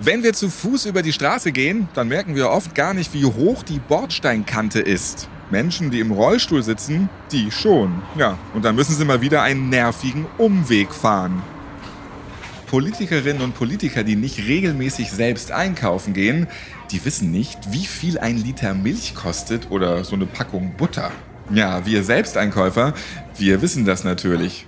Wenn wir zu Fuß über die Straße gehen, dann merken wir oft gar nicht, wie hoch die Bordsteinkante ist. Menschen, die im Rollstuhl sitzen, die schon. Ja, und dann müssen sie mal wieder einen nervigen Umweg fahren. Politikerinnen und Politiker, die nicht regelmäßig selbst einkaufen gehen, die wissen nicht, wie viel ein Liter Milch kostet oder so eine Packung Butter. Ja, wir Selbsteinkäufer, wir wissen das natürlich.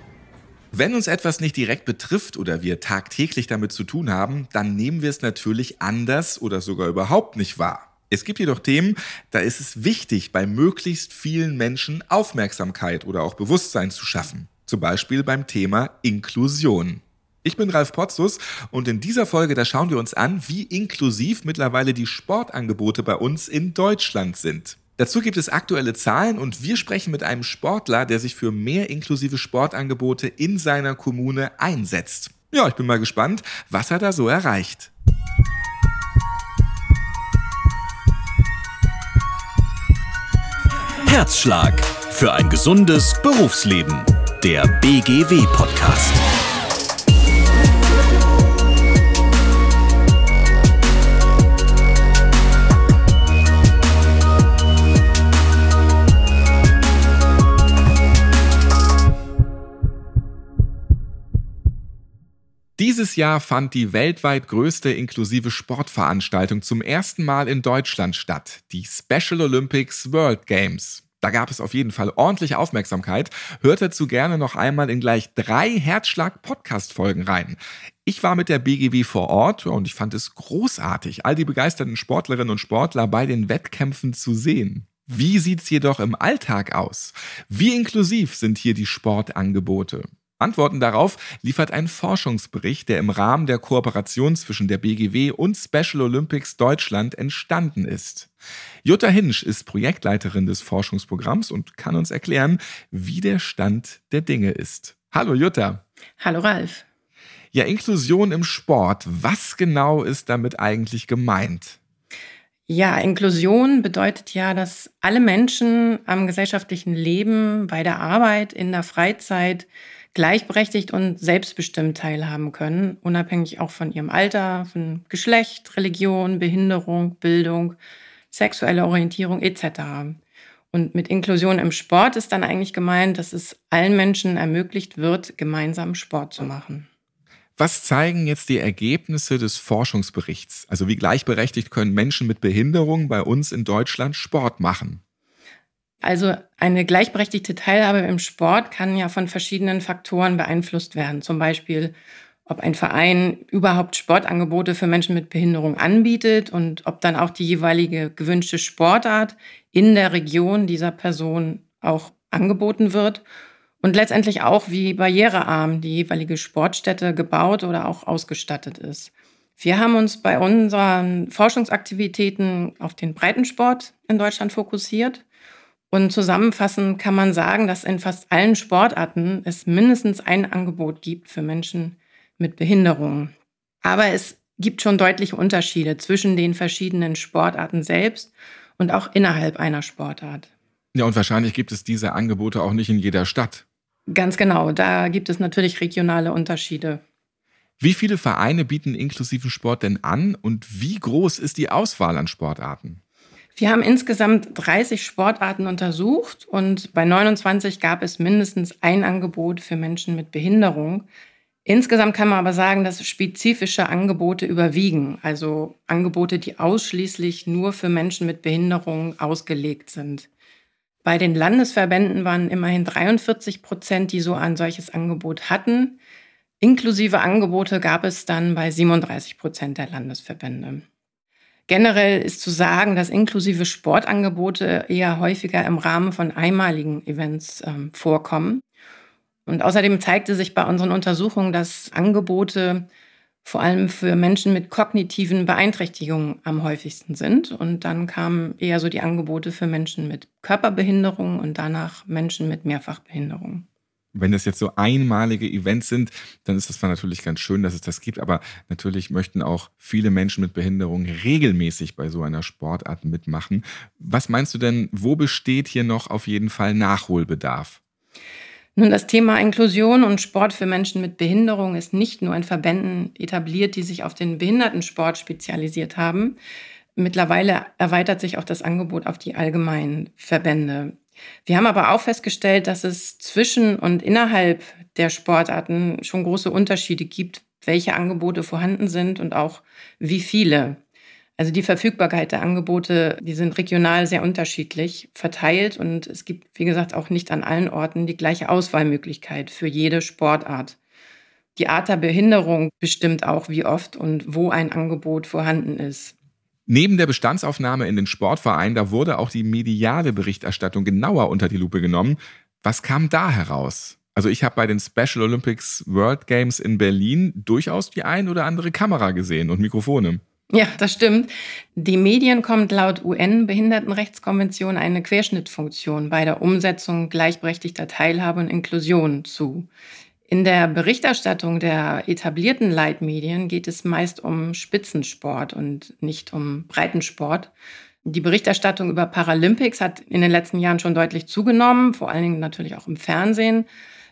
Wenn uns etwas nicht direkt betrifft oder wir tagtäglich damit zu tun haben, dann nehmen wir es natürlich anders oder sogar überhaupt nicht wahr. Es gibt jedoch Themen, da ist es wichtig, bei möglichst vielen Menschen Aufmerksamkeit oder auch Bewusstsein zu schaffen. Zum Beispiel beim Thema Inklusion. Ich bin Ralf Potzus und in dieser Folge, da schauen wir uns an, wie inklusiv mittlerweile die Sportangebote bei uns in Deutschland sind. Dazu gibt es aktuelle Zahlen und wir sprechen mit einem Sportler, der sich für mehr inklusive Sportangebote in seiner Kommune einsetzt. Ja, ich bin mal gespannt, was er da so erreicht. Herzschlag für ein gesundes Berufsleben. Der BGW-Podcast. Dieses Jahr fand die weltweit größte inklusive Sportveranstaltung zum ersten Mal in Deutschland statt, die Special Olympics World Games. Da gab es auf jeden Fall ordentliche Aufmerksamkeit. Hört dazu gerne noch einmal in gleich drei Herzschlag-Podcast-Folgen rein. Ich war mit der BGW vor Ort und ich fand es großartig, all die begeisterten Sportlerinnen und Sportler bei den Wettkämpfen zu sehen. Wie sieht's jedoch im Alltag aus? Wie inklusiv sind hier die Sportangebote? Antworten darauf liefert ein Forschungsbericht, der im Rahmen der Kooperation zwischen der BGW und Special Olympics Deutschland entstanden ist. Jutta Hinsch ist Projektleiterin des Forschungsprogramms und kann uns erklären, wie der Stand der Dinge ist. Hallo Jutta. Hallo Ralf. Ja, Inklusion im Sport. Was genau ist damit eigentlich gemeint? Ja, Inklusion bedeutet ja, dass alle Menschen am gesellschaftlichen Leben, bei der Arbeit, in der Freizeit gleichberechtigt und selbstbestimmt teilhaben können, unabhängig auch von ihrem Alter, von Geschlecht, Religion, Behinderung, Bildung, sexuelle Orientierung etc. Und mit Inklusion im Sport ist dann eigentlich gemeint, dass es allen Menschen ermöglicht wird, gemeinsam Sport zu machen. Was zeigen jetzt die Ergebnisse des Forschungsberichts? Also wie gleichberechtigt können Menschen mit Behinderung bei uns in Deutschland Sport machen? Also eine gleichberechtigte Teilhabe im Sport kann ja von verschiedenen Faktoren beeinflusst werden. Zum Beispiel, ob ein Verein überhaupt Sportangebote für Menschen mit Behinderung anbietet und ob dann auch die jeweilige gewünschte Sportart in der Region dieser Person auch angeboten wird. Und letztendlich auch, wie barrierearm die jeweilige Sportstätte gebaut oder auch ausgestattet ist. Wir haben uns bei unseren Forschungsaktivitäten auf den Breitensport in Deutschland fokussiert und zusammenfassend kann man sagen, dass in fast allen Sportarten es mindestens ein Angebot gibt für Menschen mit Behinderungen. Aber es gibt schon deutliche Unterschiede zwischen den verschiedenen Sportarten selbst und auch innerhalb einer Sportart. Ja, und wahrscheinlich gibt es diese Angebote auch nicht in jeder Stadt. Ganz genau, da gibt es natürlich regionale Unterschiede. Wie viele Vereine bieten inklusiven Sport denn an und wie groß ist die Auswahl an Sportarten? Wir haben insgesamt 30 Sportarten untersucht und bei 29 gab es mindestens ein Angebot für Menschen mit Behinderung. Insgesamt kann man aber sagen, dass spezifische Angebote überwiegen, also Angebote, die ausschließlich nur für Menschen mit Behinderung ausgelegt sind. Bei den Landesverbänden waren immerhin 43 Prozent, die so ein solches Angebot hatten. Inklusive Angebote gab es dann bei 37 Prozent der Landesverbände. Generell ist zu sagen, dass inklusive Sportangebote eher häufiger im Rahmen von einmaligen Events ähm, vorkommen. Und außerdem zeigte sich bei unseren Untersuchungen, dass Angebote vor allem für Menschen mit kognitiven Beeinträchtigungen am häufigsten sind. Und dann kamen eher so die Angebote für Menschen mit Körperbehinderung und danach Menschen mit Mehrfachbehinderung wenn das jetzt so einmalige Events sind, dann ist das zwar natürlich ganz schön, dass es das gibt, aber natürlich möchten auch viele Menschen mit Behinderung regelmäßig bei so einer Sportart mitmachen. Was meinst du denn, wo besteht hier noch auf jeden Fall Nachholbedarf? Nun, das Thema Inklusion und Sport für Menschen mit Behinderung ist nicht nur in Verbänden etabliert, die sich auf den Behindertensport spezialisiert haben. Mittlerweile erweitert sich auch das Angebot auf die allgemeinen Verbände. Wir haben aber auch festgestellt, dass es zwischen und innerhalb der Sportarten schon große Unterschiede gibt, welche Angebote vorhanden sind und auch wie viele. Also die Verfügbarkeit der Angebote, die sind regional sehr unterschiedlich verteilt und es gibt, wie gesagt, auch nicht an allen Orten die gleiche Auswahlmöglichkeit für jede Sportart. Die Art der Behinderung bestimmt auch, wie oft und wo ein Angebot vorhanden ist. Neben der Bestandsaufnahme in den Sportverein, da wurde auch die mediale Berichterstattung genauer unter die Lupe genommen. Was kam da heraus? Also ich habe bei den Special Olympics World Games in Berlin durchaus die ein oder andere Kamera gesehen und Mikrofone. Ja, das stimmt. Die Medien kommt laut UN-Behindertenrechtskonvention eine Querschnittfunktion bei der Umsetzung gleichberechtigter Teilhabe und Inklusion zu. In der Berichterstattung der etablierten Leitmedien geht es meist um Spitzensport und nicht um Breitensport. Die Berichterstattung über Paralympics hat in den letzten Jahren schon deutlich zugenommen, vor allen Dingen natürlich auch im Fernsehen.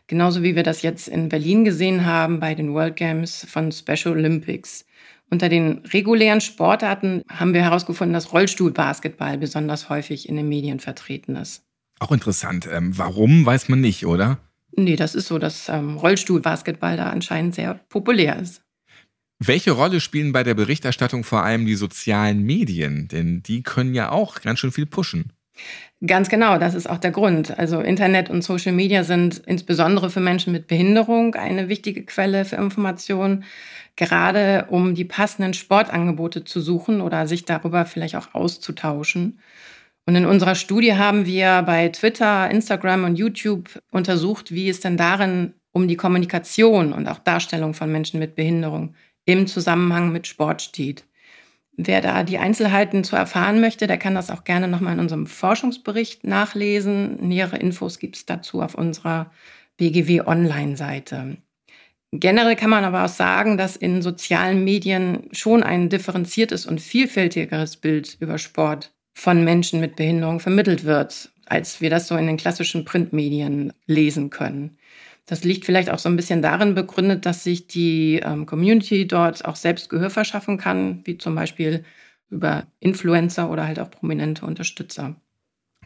Genauso wie wir das jetzt in Berlin gesehen haben bei den World Games von Special Olympics. Unter den regulären Sportarten haben wir herausgefunden, dass Rollstuhlbasketball besonders häufig in den Medien vertreten ist. Auch interessant. Ähm, warum, weiß man nicht, oder? Nee, das ist so, dass ähm, Rollstuhlbasketball da anscheinend sehr populär ist. Welche Rolle spielen bei der Berichterstattung vor allem die sozialen Medien? Denn die können ja auch ganz schön viel pushen. Ganz genau, das ist auch der Grund. Also Internet und Social Media sind insbesondere für Menschen mit Behinderung eine wichtige Quelle für Informationen gerade um die passenden Sportangebote zu suchen oder sich darüber vielleicht auch auszutauschen. Und in unserer Studie haben wir bei Twitter, Instagram und YouTube untersucht, wie es denn darin um die Kommunikation und auch Darstellung von Menschen mit Behinderung im Zusammenhang mit Sport steht. Wer da die Einzelheiten zu erfahren möchte, der kann das auch gerne nochmal in unserem Forschungsbericht nachlesen. Nähere Infos gibt es dazu auf unserer BGW Online-Seite. Generell kann man aber auch sagen, dass in sozialen Medien schon ein differenziertes und vielfältigeres Bild über Sport von Menschen mit Behinderung vermittelt wird, als wir das so in den klassischen Printmedien lesen können. Das liegt vielleicht auch so ein bisschen darin begründet, dass sich die ähm, Community dort auch selbst Gehör verschaffen kann, wie zum Beispiel über Influencer oder halt auch prominente Unterstützer.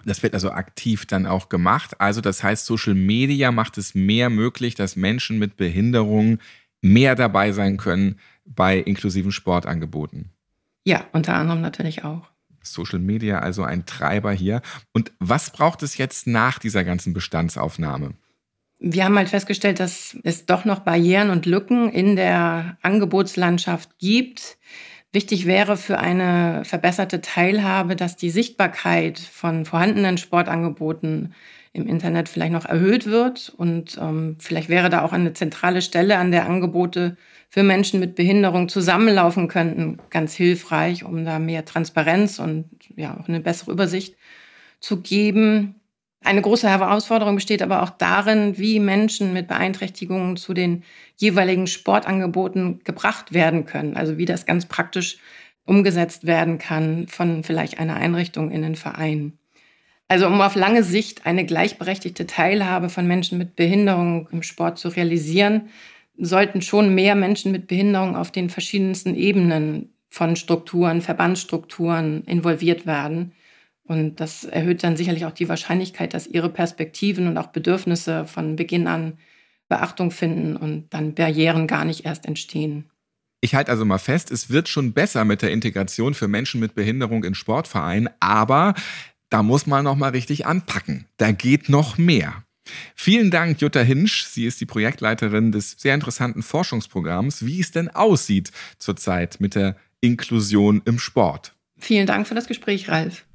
Das wird also aktiv dann auch gemacht. Also das heißt, Social Media macht es mehr möglich, dass Menschen mit Behinderungen mehr dabei sein können bei inklusiven Sportangeboten. Ja, unter anderem natürlich auch. Social Media also ein Treiber hier. Und was braucht es jetzt nach dieser ganzen Bestandsaufnahme? Wir haben halt festgestellt, dass es doch noch Barrieren und Lücken in der Angebotslandschaft gibt. Wichtig wäre für eine verbesserte Teilhabe, dass die Sichtbarkeit von vorhandenen Sportangeboten im Internet vielleicht noch erhöht wird. Und ähm, vielleicht wäre da auch eine zentrale Stelle, an der Angebote für Menschen mit Behinderung zusammenlaufen könnten, ganz hilfreich, um da mehr Transparenz und ja auch eine bessere Übersicht zu geben. Eine große Herausforderung besteht aber auch darin, wie Menschen mit Beeinträchtigungen zu den jeweiligen Sportangeboten gebracht werden können. Also wie das ganz praktisch umgesetzt werden kann von vielleicht einer Einrichtung in den Verein. Also um auf lange Sicht eine gleichberechtigte Teilhabe von Menschen mit Behinderung im Sport zu realisieren, sollten schon mehr Menschen mit Behinderung auf den verschiedensten Ebenen von Strukturen, Verbandsstrukturen involviert werden. Und das erhöht dann sicherlich auch die Wahrscheinlichkeit, dass ihre Perspektiven und auch Bedürfnisse von Beginn an Beachtung finden und dann Barrieren gar nicht erst entstehen. Ich halte also mal fest, es wird schon besser mit der Integration für Menschen mit Behinderung in Sportvereinen, aber da muss man noch mal richtig anpacken. Da geht noch mehr. Vielen Dank, Jutta Hinsch. Sie ist die Projektleiterin des sehr interessanten Forschungsprogramms, wie es denn aussieht zurzeit mit der Inklusion im Sport. Vielen Dank für das Gespräch, Ralf.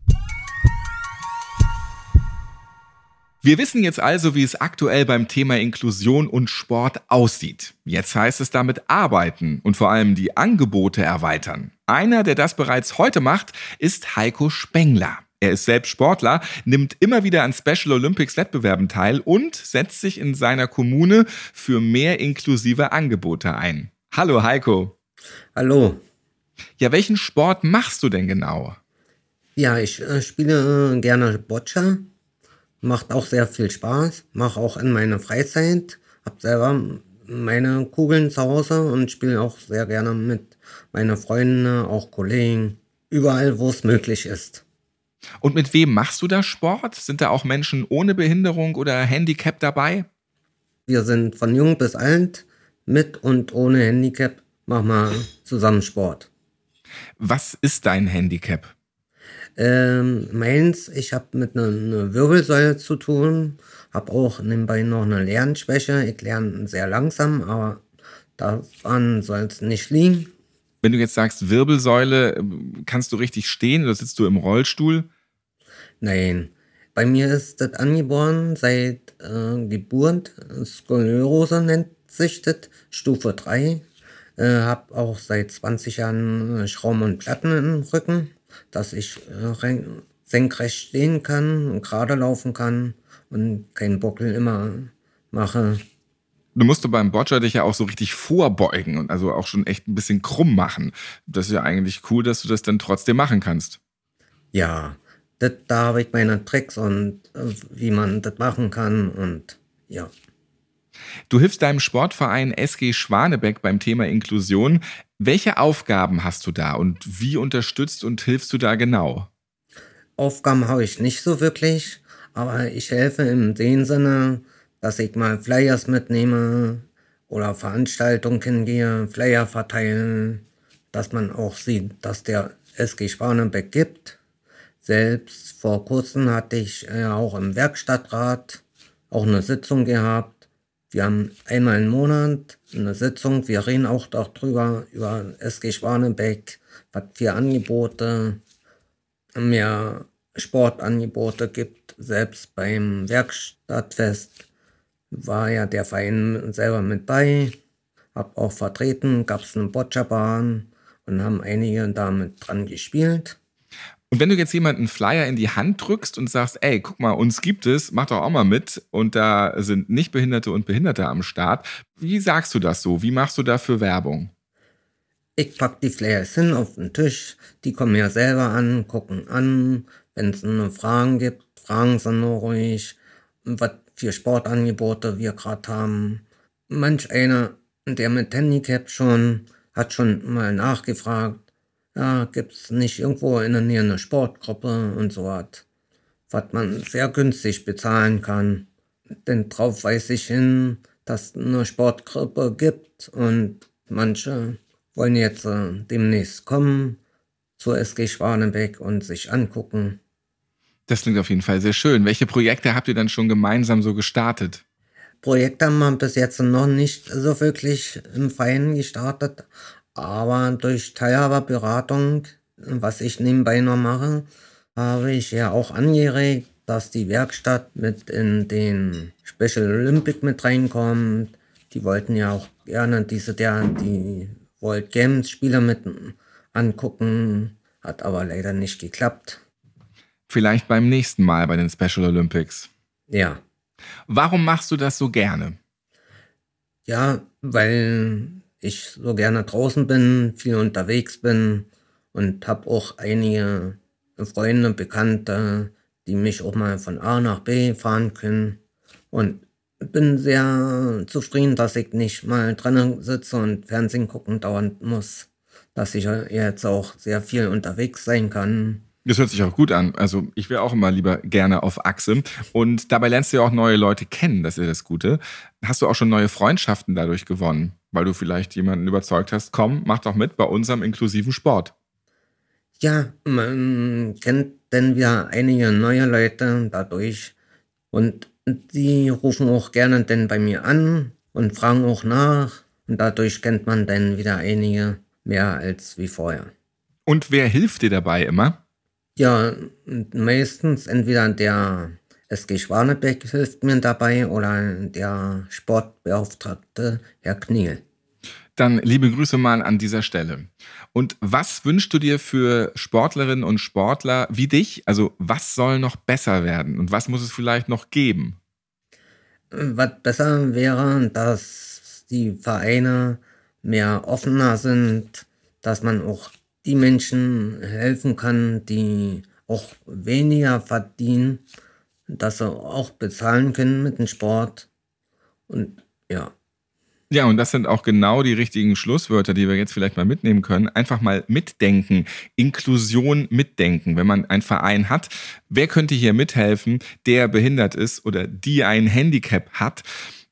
Wir wissen jetzt also, wie es aktuell beim Thema Inklusion und Sport aussieht. Jetzt heißt es damit arbeiten und vor allem die Angebote erweitern. Einer, der das bereits heute macht, ist Heiko Spengler. Er ist selbst Sportler, nimmt immer wieder an Special Olympics Wettbewerben teil und setzt sich in seiner Kommune für mehr inklusive Angebote ein. Hallo Heiko. Hallo. Ja, welchen Sport machst du denn genau? Ja, ich äh, spiele äh, gerne Boccia Macht auch sehr viel Spaß. Mache auch in meiner Freizeit. Hab selber meine Kugeln zu Hause und spiele auch sehr gerne mit meinen Freunden, auch Kollegen, überall, wo es möglich ist. Und mit wem machst du da Sport? Sind da auch Menschen ohne Behinderung oder Handicap dabei? Wir sind von jung bis alt, mit und ohne Handicap, machen wir zusammen Sport. Was ist dein Handicap? Ähm, meins, ich habe mit einer eine Wirbelsäule zu tun, habe auch nebenbei noch eine Lernschwäche. Ich lerne sehr langsam, aber daran soll es nicht liegen. Wenn du jetzt sagst Wirbelsäule, kannst du richtig stehen oder sitzt du im Rollstuhl? Nein, bei mir ist das angeboren seit äh, Geburt. Skoliose nennt sich das, Stufe 3. Äh, habe auch seit 20 Jahren äh, Schrauben und Platten im Rücken, dass ich äh, senkrecht stehen kann gerade laufen kann und keinen Buckel immer mache. Du musst du beim Boccia dich ja auch so richtig vorbeugen und also auch schon echt ein bisschen krumm machen. Das ist ja eigentlich cool, dass du das dann trotzdem machen kannst. Ja, das, da habe ich meine Tricks und äh, wie man das machen kann und ja. Du hilfst deinem Sportverein SG Schwanebeck beim Thema Inklusion. Welche Aufgaben hast du da und wie unterstützt und hilfst du da genau? Aufgaben habe ich nicht so wirklich, aber ich helfe in dem Sinne, dass ich mal Flyers mitnehme oder Veranstaltungen hingehe, Flyer verteilen, dass man auch sieht, dass der SG Schwanebeck gibt. Selbst vor kurzem hatte ich äh, auch im Werkstattrat auch eine Sitzung gehabt. Wir haben einmal im Monat eine Sitzung. Wir reden auch darüber, über SG Schwanebeck, was für Angebote mehr Sportangebote gibt. Selbst beim Werkstattfest war ja der Verein selber mit bei, hab auch vertreten, gab es eine Boccia-Bahn und haben einige damit dran gespielt. Und wenn du jetzt jemanden Flyer in die Hand drückst und sagst, ey, guck mal, uns gibt es, mach doch auch mal mit und da sind Nichtbehinderte und Behinderte am Start, wie sagst du das so? Wie machst du dafür Werbung? Ich pack die Flyers hin auf den Tisch, die kommen ja selber an, gucken an, wenn es Fragen gibt, fragen sie nur ruhig, was für Sportangebote wir gerade haben. Manch einer, der mit Handicap schon, hat schon mal nachgefragt, ja, gibt's nicht irgendwo in der Nähe eine Sportgruppe und so was, was man sehr günstig bezahlen kann. Denn drauf weise ich hin, dass es eine Sportgruppe gibt und manche wollen jetzt äh, demnächst kommen zur SG Schwanebeck und sich angucken. Das klingt auf jeden Fall sehr schön. Welche Projekte habt ihr dann schon gemeinsam so gestartet? Projekte haben wir bis jetzt noch nicht so wirklich im Verein gestartet, aber durch Teilhaberberatung, was ich nebenbei noch mache, habe ich ja auch angeregt, dass die Werkstatt mit in den Special Olympic mit reinkommt. Die wollten ja auch gerne diese der die World Games Spieler mit angucken, hat aber leider nicht geklappt. Vielleicht beim nächsten Mal bei den Special Olympics. Ja. Warum machst du das so gerne? Ja, weil ich so gerne draußen bin, viel unterwegs bin und habe auch einige Freunde, Bekannte, die mich auch mal von A nach B fahren können. Und bin sehr zufrieden, dass ich nicht mal drinnen sitze und Fernsehen gucken dauernd muss. Dass ich jetzt auch sehr viel unterwegs sein kann das hört sich auch gut an. Also ich wäre auch immer lieber gerne auf Achse. Und dabei lernst du ja auch neue Leute kennen, das ist ja das Gute. Hast du auch schon neue Freundschaften dadurch gewonnen, weil du vielleicht jemanden überzeugt hast, komm, mach doch mit bei unserem inklusiven Sport. Ja, man kennt denn wir einige neue Leute dadurch und die rufen auch gerne denn bei mir an und fragen auch nach und dadurch kennt man dann wieder einige mehr als wie vorher. Und wer hilft dir dabei immer? Ja, meistens entweder der SG Schwanebeck hilft mir dabei oder der Sportbeauftragte Herr Kniel. Dann liebe Grüße mal an dieser Stelle. Und was wünschst du dir für Sportlerinnen und Sportler wie dich? Also was soll noch besser werden und was muss es vielleicht noch geben? Was besser wäre, dass die Vereine mehr offener sind, dass man auch die Menschen helfen kann, die auch weniger verdienen, dass sie auch bezahlen können mit dem Sport. Und ja. Ja, und das sind auch genau die richtigen Schlusswörter, die wir jetzt vielleicht mal mitnehmen können. Einfach mal mitdenken, Inklusion mitdenken. Wenn man einen Verein hat, wer könnte hier mithelfen, der behindert ist oder die ein Handicap hat?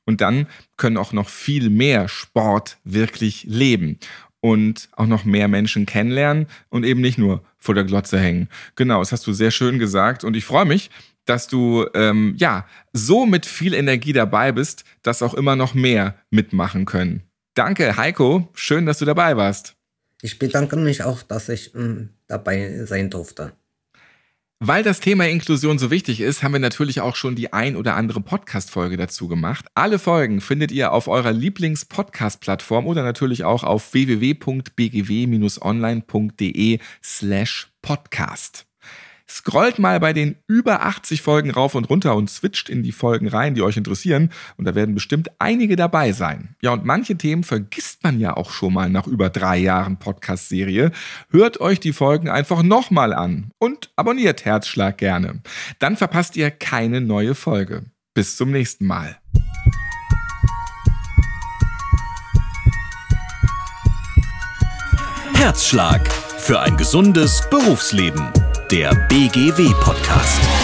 Und dann können auch noch viel mehr Sport wirklich leben und auch noch mehr Menschen kennenlernen und eben nicht nur vor der Glotze hängen. Genau, das hast du sehr schön gesagt und ich freue mich, dass du ähm, ja so mit viel Energie dabei bist, dass auch immer noch mehr mitmachen können. Danke, Heiko. Schön, dass du dabei warst. Ich bedanke mich auch, dass ich ähm, dabei sein durfte. Weil das Thema Inklusion so wichtig ist, haben wir natürlich auch schon die ein oder andere Podcast-Folge dazu gemacht. Alle Folgen findet ihr auf eurer Lieblings-Podcast-Plattform oder natürlich auch auf www.bgw-online.de slash podcast. Scrollt mal bei den über 80 Folgen rauf und runter und switcht in die Folgen rein, die euch interessieren. Und da werden bestimmt einige dabei sein. Ja, und manche Themen vergisst man ja auch schon mal nach über drei Jahren Podcast-Serie. Hört euch die Folgen einfach nochmal an und abonniert Herzschlag gerne. Dann verpasst ihr keine neue Folge. Bis zum nächsten Mal. Herzschlag für ein gesundes Berufsleben der BGW Podcast.